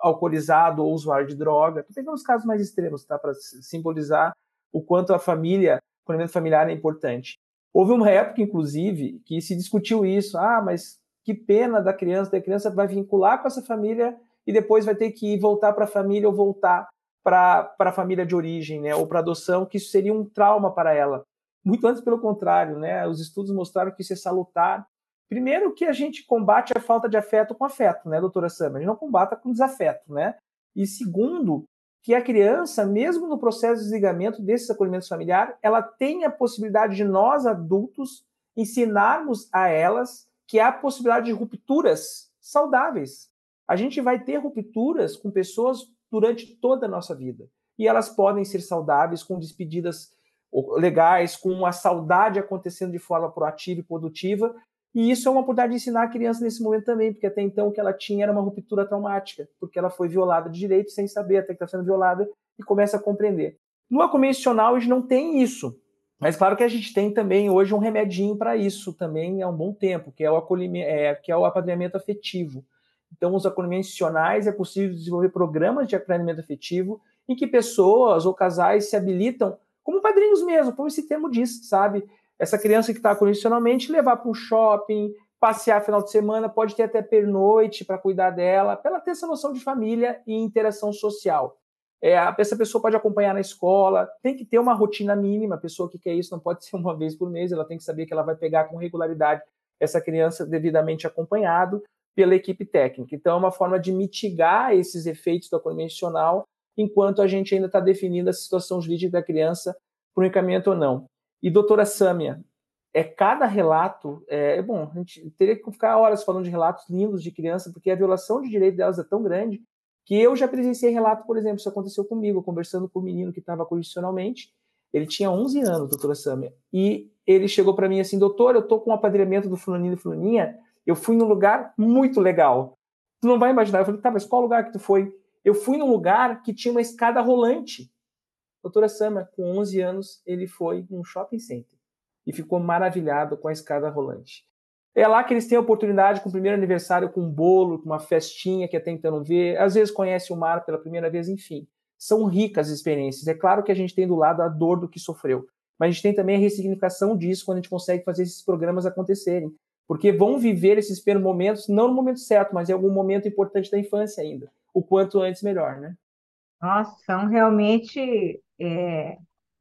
alcoolizado ou usuário de droga. Estou pegando os casos mais extremos, tá, para simbolizar o quanto a família, o planejamento familiar é importante. Houve uma época, inclusive, que se discutiu isso. Ah, mas que pena da criança, da criança vai vincular com essa família e depois vai ter que voltar para a família ou voltar para a família de origem, né, ou para adoção, que isso seria um trauma para ela. Muito antes pelo contrário, né, os estudos mostraram que isso é salutar. Primeiro que a gente combate a falta de afeto com afeto, né, doutora Sam? A gente não combata com desafeto, né? E segundo, que a criança, mesmo no processo de desligamento desses acolhimentos familiares, ela tem a possibilidade de nós adultos ensinarmos a elas que há possibilidade de rupturas saudáveis. A gente vai ter rupturas com pessoas durante toda a nossa vida. E elas podem ser saudáveis, com despedidas legais, com a saudade acontecendo de forma proativa e produtiva. E isso é uma oportunidade de ensinar a criança nesse momento também, porque até então o que ela tinha era uma ruptura traumática, porque ela foi violada de direito sem saber até que está sendo violada e começa a compreender. No convencional, a gente não tem isso. Mas claro que a gente tem também hoje um remedinho para isso também há um bom tempo, que é o acolhimento, é, que é o apadrinhamento afetivo. Então, os acolhimentos institucionais é possível desenvolver programas de apadrinhamento afetivo em que pessoas ou casais se habilitam como padrinhos mesmo, como esse termo diz, sabe? Essa criança que está condicionalmente levar para um shopping, passear final de semana, pode ter até pernoite para cuidar dela, para ela ter essa noção de família e interação social. É, essa pessoa pode acompanhar na escola, tem que ter uma rotina mínima. A pessoa que quer isso não pode ser uma vez por mês, ela tem que saber que ela vai pegar com regularidade essa criança devidamente acompanhado pela equipe técnica. Então, é uma forma de mitigar esses efeitos acolhimento institucional, enquanto a gente ainda está definindo a situação jurídica da criança por um encaminhamento ou não. E, doutora Sâmia, é cada relato, é, é bom, a gente teria que ficar horas falando de relatos lindos de criança, porque a violação de direito delas é tão grande que eu já presenciei relato, por exemplo, isso aconteceu comigo, conversando com um menino que estava condicionalmente, ele tinha 11 anos, doutora Samia, e ele chegou para mim assim, doutor, eu tô com o um apadrinhamento do fulaninho e fulaninha, eu fui num lugar muito legal. Tu não vai imaginar. Eu falei, tá, mas qual lugar que tu foi? Eu fui num lugar que tinha uma escada rolante. Doutora Sama, com 11 anos, ele foi num shopping center e ficou maravilhado com a escada rolante. É lá que eles têm a oportunidade com o primeiro aniversário, com um bolo, com uma festinha que até então não vê. Às vezes conhece o mar pela primeira vez, enfim. São ricas experiências. É claro que a gente tem do lado a dor do que sofreu, mas a gente tem também a ressignificação disso quando a gente consegue fazer esses programas acontecerem. Porque vão viver esses primeiros momentos, não no momento certo, mas em algum momento importante da infância ainda. o quanto antes melhor, né? Nossa, são realmente. É...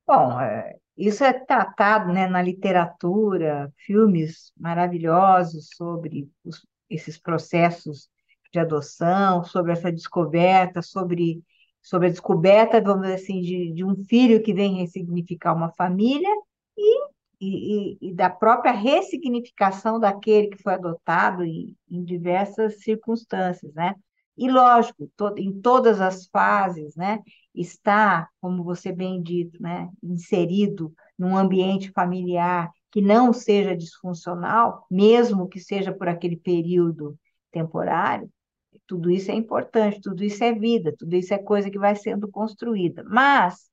Bom, é... isso é tratado, né, na literatura, filmes maravilhosos sobre os... esses processos de adoção, sobre essa descoberta, sobre, sobre a descoberta, vamos dizer assim, de, de um filho que vem ressignificar uma família e, e, e, da própria ressignificação daquele que foi adotado em, em diversas circunstâncias, né? E, lógico, em todas as fases, né, está, como você bem dito, né, inserido num ambiente familiar que não seja disfuncional, mesmo que seja por aquele período temporário, tudo isso é importante, tudo isso é vida, tudo isso é coisa que vai sendo construída. Mas,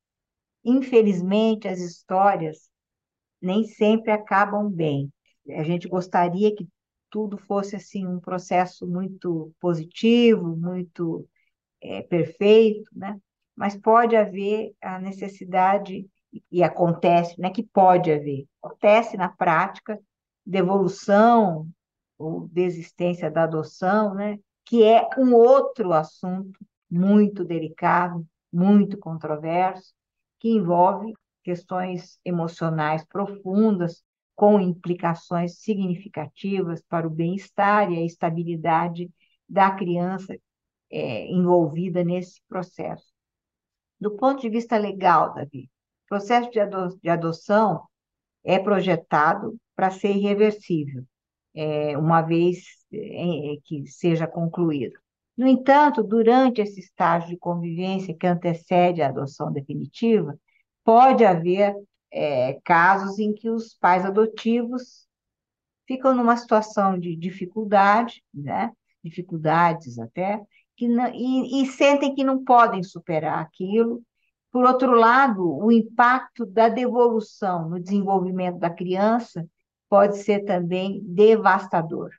infelizmente, as histórias nem sempre acabam bem. A gente gostaria que tudo fosse assim um processo muito positivo, muito é, perfeito, né? Mas pode haver a necessidade e acontece, né? Que pode haver, acontece na prática devolução ou desistência da adoção, né? Que é um outro assunto muito delicado, muito controverso, que envolve questões emocionais profundas, com implicações significativas para o bem-estar e a estabilidade da criança é, envolvida nesse processo. Do ponto de vista legal, Davi, o processo de, ado de adoção é projetado para ser irreversível, é, uma vez é, que seja concluído. No entanto, durante esse estágio de convivência que antecede a adoção definitiva, pode haver é, casos em que os pais adotivos ficam numa situação de dificuldade, né? dificuldades até, que não, e, e sentem que não podem superar aquilo. Por outro lado, o impacto da devolução no desenvolvimento da criança pode ser também devastador.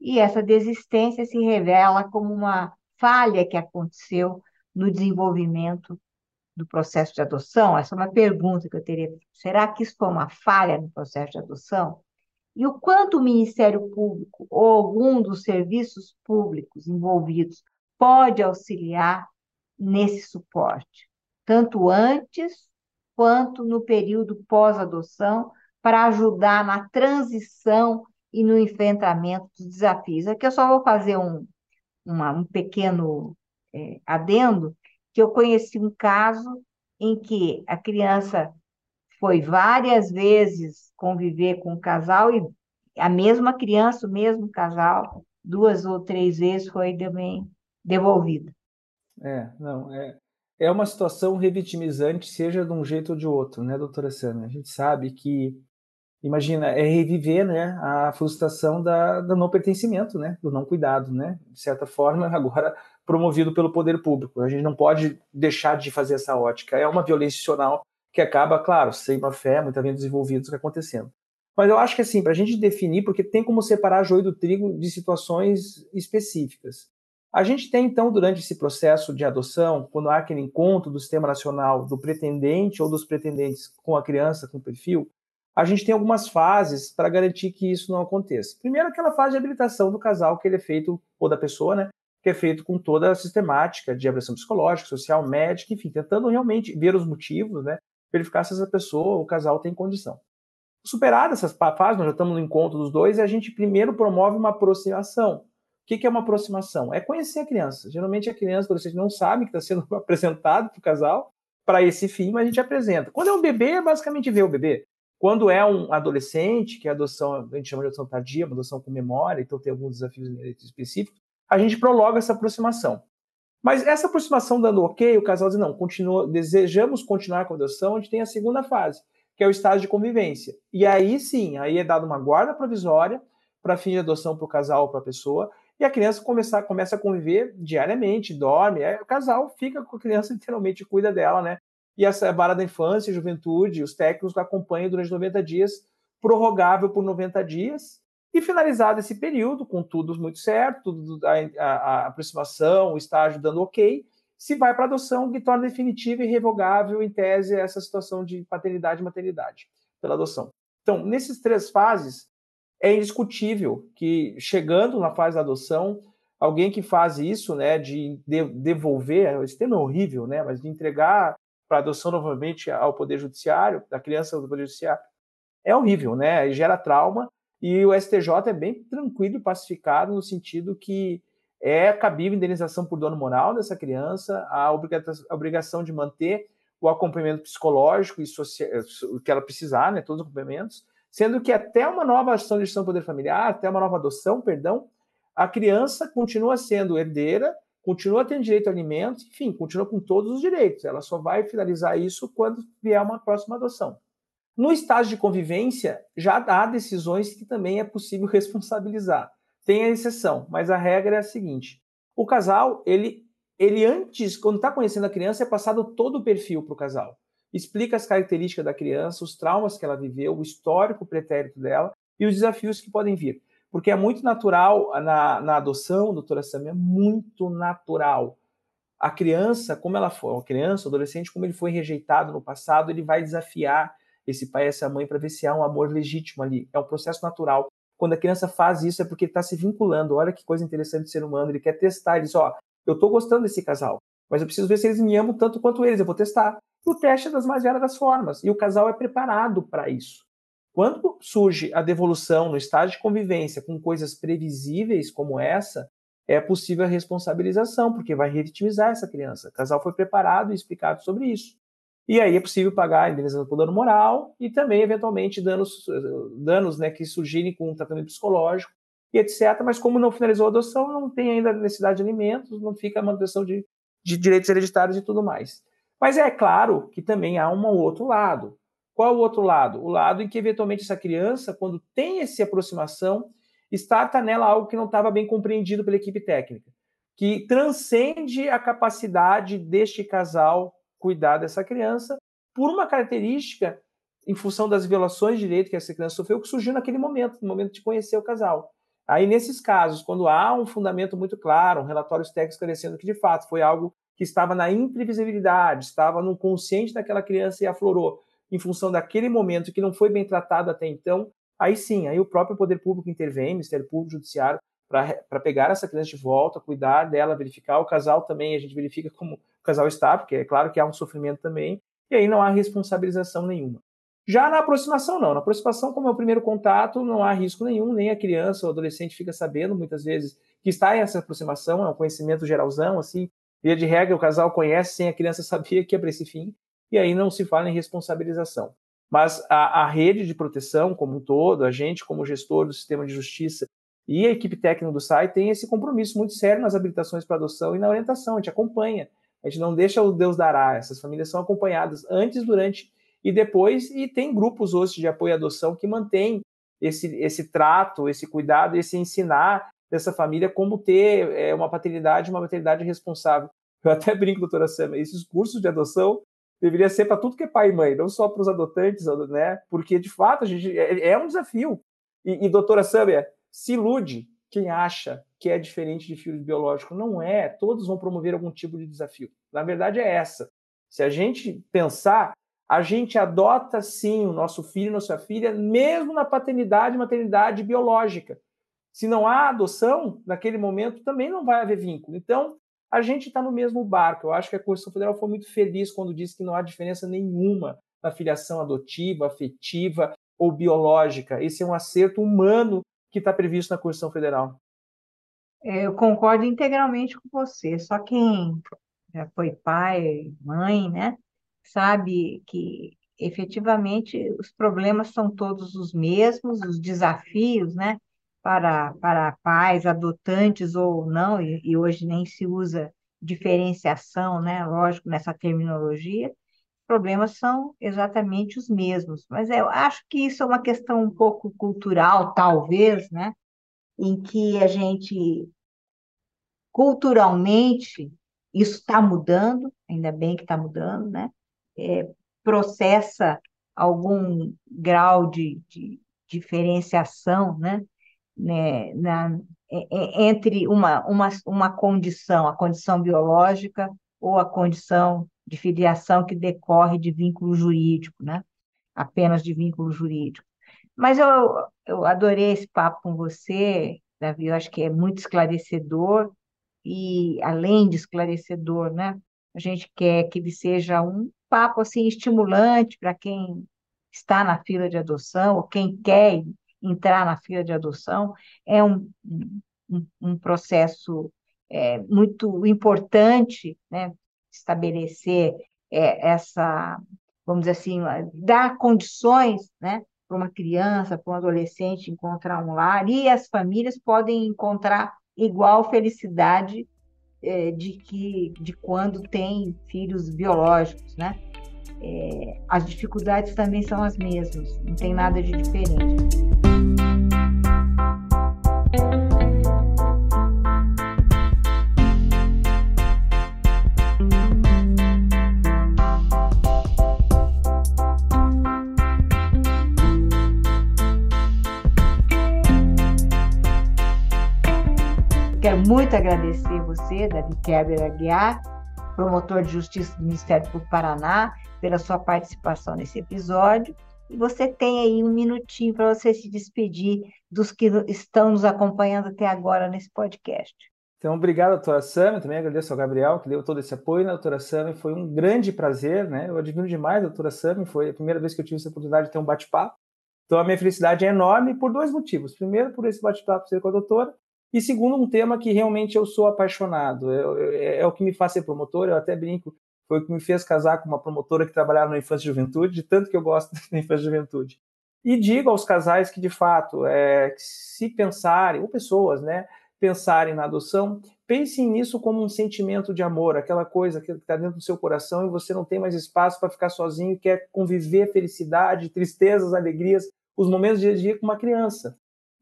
E essa desistência se revela como uma falha que aconteceu no desenvolvimento do processo de adoção? Essa é uma pergunta que eu teria. Será que isso foi uma falha no processo de adoção? E o quanto o Ministério Público ou algum dos serviços públicos envolvidos pode auxiliar nesse suporte, tanto antes quanto no período pós-adoção, para ajudar na transição e no enfrentamento dos desafios. Aqui eu só vou fazer um, uma, um pequeno é, adendo, que eu conheci um caso em que a criança foi várias vezes conviver com o casal e a mesma criança, o mesmo casal, duas ou três vezes foi também devolvida. É, não, é, é uma situação revitimizante, seja de um jeito ou de outro, né, doutora Sana? A gente sabe que, imagina, é reviver, né, a frustração da, do não pertencimento, né, do não cuidado, né, de certa forma, agora promovido pelo poder público. A gente não pode deixar de fazer essa ótica. É uma violência institucional que acaba, claro, sem uma fé, muito bem desenvolvido, que acontecendo. Mas eu acho que assim, para a gente definir, porque tem como separar joio do trigo de situações específicas. A gente tem, então, durante esse processo de adoção, quando há aquele encontro do sistema nacional do pretendente ou dos pretendentes com a criança com perfil, a gente tem algumas fases para garantir que isso não aconteça. Primeiro, aquela fase de habilitação do casal, que ele é feito, ou da pessoa, né, que é feito com toda a sistemática de avaliação psicológica, social, médica, enfim, tentando realmente ver os motivos, né, verificar se essa pessoa, o casal, tem condição. Superada essas fases, nós já estamos no encontro dos dois, e a gente primeiro promove uma aproximação. O que é uma aproximação? É conhecer a criança. Geralmente a criança, adolescente não sabe que está sendo apresentado para o casal para esse fim, mas a gente apresenta. Quando é um bebê, é basicamente ver o bebê. Quando é um adolescente, que é adoção, a gente chama de adoção tardia, uma adoção com memória, então tem alguns desafios específicos, a gente prolonga essa aproximação. Mas essa aproximação dando ok, o casal diz, não, continua, desejamos continuar com a adoção, a gente tem a segunda fase, que é o estágio de convivência. E aí sim, aí é dada uma guarda provisória para fim de adoção para o casal ou para a pessoa, e a criança começa, começa a conviver diariamente, dorme, é, o casal fica com a criança, literalmente cuida dela, né? E essa vara da infância juventude, os técnicos acompanham durante 90 dias, prorrogável por 90 dias, e finalizado esse período, com tudo muito certo, tudo, a, a, aproximação, o estágio dando ok, se vai para adoção, que torna definitiva e revogável, em tese, essa situação de paternidade e maternidade pela adoção. Então, nessas três fases, é indiscutível que, chegando na fase da adoção, alguém que faz isso, né, de devolver, esse termo é horrível, né, mas de entregar para adoção novamente ao Poder Judiciário, da criança do Poder Judiciário, é horrível, né, e gera trauma, e o STJ é bem tranquilo e pacificado no sentido que é cabível indenização por dano moral dessa criança, a obrigação de manter o acompanhamento psicológico e social, que ela precisar, né, todos os acompanhamentos, sendo que até uma nova ação de gestão do poder familiar, até uma nova adoção, perdão, a criança continua sendo herdeira, continua tendo direito a alimentos, enfim, continua com todos os direitos. Ela só vai finalizar isso quando vier uma próxima adoção. No estágio de convivência, já há decisões que também é possível responsabilizar. Tem a exceção, mas a regra é a seguinte: o casal, ele, ele antes, quando está conhecendo a criança, é passado todo o perfil para o casal explica as características da criança, os traumas que ela viveu, o histórico pretérito dela e os desafios que podem vir. Porque é muito natural na, na adoção, doutora Samia, é muito natural. A criança, como ela foi, a criança, o adolescente, como ele foi rejeitado no passado, ele vai desafiar esse pai e essa mãe para ver se há um amor legítimo ali. É um processo natural. Quando a criança faz isso é porque ele está se vinculando. Olha que coisa interessante do ser humano. Ele quer testar. Ele diz: Ó, eu estou gostando desse casal, mas eu preciso ver se eles me amam tanto quanto eles. Eu vou testar. O teste é das mais variadas formas e o casal é preparado para isso. Quando surge a devolução no estágio de convivência com coisas previsíveis como essa, é possível a responsabilização, porque vai revitimizar essa criança. O casal foi preparado e explicado sobre isso. E aí é possível pagar a indenização por dano moral e também, eventualmente, danos, danos né, que surgirem com um tratamento psicológico e etc. Mas como não finalizou a adoção, não tem ainda necessidade de alimentos, não fica a manutenção de, de direitos hereditários e tudo mais. Mas é claro que também há um outro lado. Qual o outro lado? O lado em que, eventualmente, essa criança, quando tem essa aproximação, está nela algo que não estava bem compreendido pela equipe técnica, que transcende a capacidade deste casal cuidar dessa criança por uma característica em função das violações de direito que essa criança sofreu, que surgiu naquele momento, no momento de conhecer o casal. Aí, nesses casos, quando há um fundamento muito claro, um relatório técnico esclarecendo que, de fato, foi algo que estava na imprevisibilidade, estava no consciente daquela criança e aflorou em função daquele momento que não foi bem tratado até então, aí sim, aí o próprio poder público intervém, Ministério Público, Judiciário, para pegar essa criança de volta, cuidar dela, verificar. O casal também, a gente verifica como o casal está, porque é claro que há um sofrimento também, e aí não há responsabilização nenhuma. Já na aproximação, não. Na aproximação, como é o primeiro contato, não há risco nenhum, nem a criança ou adolescente fica sabendo, muitas vezes, que está essa aproximação, é um conhecimento geralzão, assim, Via de regra, o casal conhece sem a criança saber que é para esse fim, e aí não se fala em responsabilização. Mas a, a, rede de proteção como um todo, a gente como gestor do sistema de justiça e a equipe técnica do SAI tem esse compromisso muito sério nas habilitações para adoção e na orientação, a gente acompanha, a gente não deixa o Deus dará, essas famílias são acompanhadas antes, durante e depois, e tem grupos hoje de apoio à adoção que mantêm esse, esse trato, esse cuidado, esse ensinar dessa família, como ter é, uma paternidade, uma maternidade responsável. Eu até brinco, doutora Sam, esses cursos de adoção deveria ser para tudo que é pai e mãe, não só para os adotantes, né? Porque de fato a gente é, é um desafio. E, e doutora Samia, se ilude quem acha que é diferente de filho biológico. Não é. Todos vão promover algum tipo de desafio. Na verdade é essa. Se a gente pensar, a gente adota sim o nosso filho, nossa filha, mesmo na paternidade maternidade biológica. Se não há adoção, naquele momento também não vai haver vínculo. Então, a gente está no mesmo barco. Eu acho que a Constituição Federal foi muito feliz quando disse que não há diferença nenhuma na filiação adotiva, afetiva ou biológica. Esse é um acerto humano que está previsto na Constituição Federal. É, eu concordo integralmente com você. Só quem já foi pai, mãe, né, sabe que efetivamente os problemas são todos os mesmos, os desafios, né, para, para pais adotantes ou não, e, e hoje nem se usa diferenciação, né? Lógico, nessa terminologia, problemas são exatamente os mesmos. Mas eu acho que isso é uma questão um pouco cultural, talvez, né? Em que a gente, culturalmente, isso está mudando, ainda bem que está mudando, né? É, processa algum grau de, de diferenciação, né? né, na, entre uma, uma, uma condição, a condição biológica ou a condição de filiação que decorre de vínculo jurídico, né? apenas de vínculo jurídico. Mas eu, eu adorei esse papo com você, Davi, eu acho que é muito esclarecedor e, além de esclarecedor, né? A gente quer que ele seja um papo assim estimulante para quem está na fila de adoção ou quem quer entrar na fila de adoção. É um, um, um processo é, muito importante, né? Estabelecer é, essa, vamos dizer assim, dar condições, né? Para uma criança, para um adolescente encontrar um lar, e as famílias podem encontrar igual felicidade é, de que de quando tem filhos biológicos, né? É, as dificuldades também são as mesmas, não tem nada de diferente. Muito agradecer você, Davi Kerber Aguiar, promotor de justiça do Ministério do Paraná, pela sua participação nesse episódio. E você tem aí um minutinho para você se despedir dos que estão nos acompanhando até agora nesse podcast. Então, obrigado, doutora Sami. Também agradeço ao Gabriel, que deu todo esse apoio na doutora Sami. Foi um grande prazer, né? Eu admiro demais a doutora Sami. Foi a primeira vez que eu tive essa oportunidade de ter um bate-papo. Então, a minha felicidade é enorme por dois motivos. Primeiro, por esse bate-papo ser com a doutora. E segundo, um tema que realmente eu sou apaixonado. É, é, o que me faz ser promotor. Eu até brinco, foi o que me fez casar com uma promotora que trabalhava na infância e juventude, de tanto que eu gosto da infância e juventude. E digo aos casais que, de fato, é, se pensarem, ou pessoas, né, pensarem na adoção, pensem nisso como um sentimento de amor, aquela coisa que está dentro do seu coração e você não tem mais espaço para ficar sozinho, quer conviver felicidade, tristezas, alegrias, os momentos de dia com uma criança,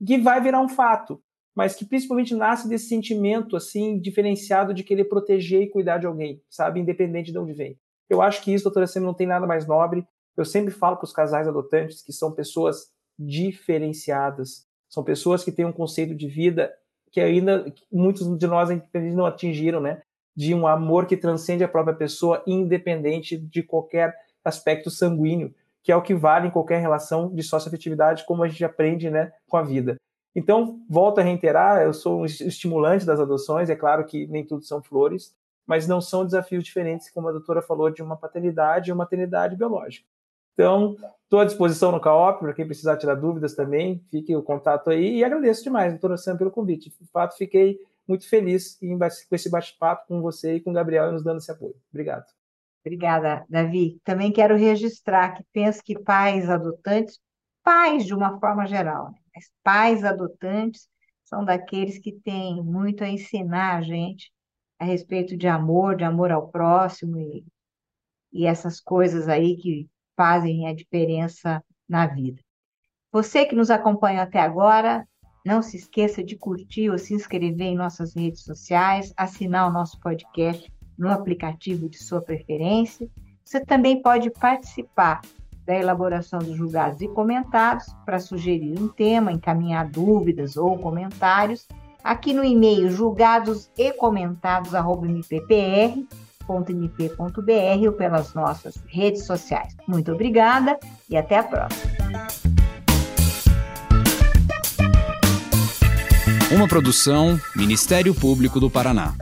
que vai virar um fato mas que principalmente nasce desse sentimento assim diferenciado de querer proteger e cuidar de alguém, sabe, independente de onde vem. Eu acho que isso, doutora Semi, não tem nada mais nobre. Eu sempre falo para os casais adotantes que são pessoas diferenciadas, são pessoas que têm um conceito de vida que ainda muitos de nós não atingiram, né? De um amor que transcende a própria pessoa, independente de qualquer aspecto sanguíneo, que é o que vale em qualquer relação de socioafetividade, como a gente aprende, né, com a vida. Então, volto a reiterar, eu sou um estimulante das adoções, é claro que nem tudo são flores, mas não são desafios diferentes, como a doutora falou, de uma paternidade e uma maternidade biológica. Então, estou à disposição no CAOP, para quem precisar tirar dúvidas também, fique o contato aí, e agradeço demais, doutora Sam, pelo convite. De fato, fiquei muito feliz em, com esse bate-papo com você e com o Gabriel, nos dando esse apoio. Obrigado. Obrigada, Davi. Também quero registrar que penso que pais adotantes, pais de uma forma geral, né? Mas pais adotantes são daqueles que têm muito a ensinar a gente a respeito de amor, de amor ao próximo e, e essas coisas aí que fazem a diferença na vida. Você que nos acompanha até agora, não se esqueça de curtir ou se inscrever em nossas redes sociais, assinar o nosso podcast no aplicativo de sua preferência. Você também pode participar da elaboração dos julgados e comentários para sugerir um tema, encaminhar dúvidas ou comentários aqui no e-mail julgados e comentados mppr.mp.br ou pelas nossas redes sociais. Muito obrigada e até a próxima. Uma produção Ministério Público do Paraná.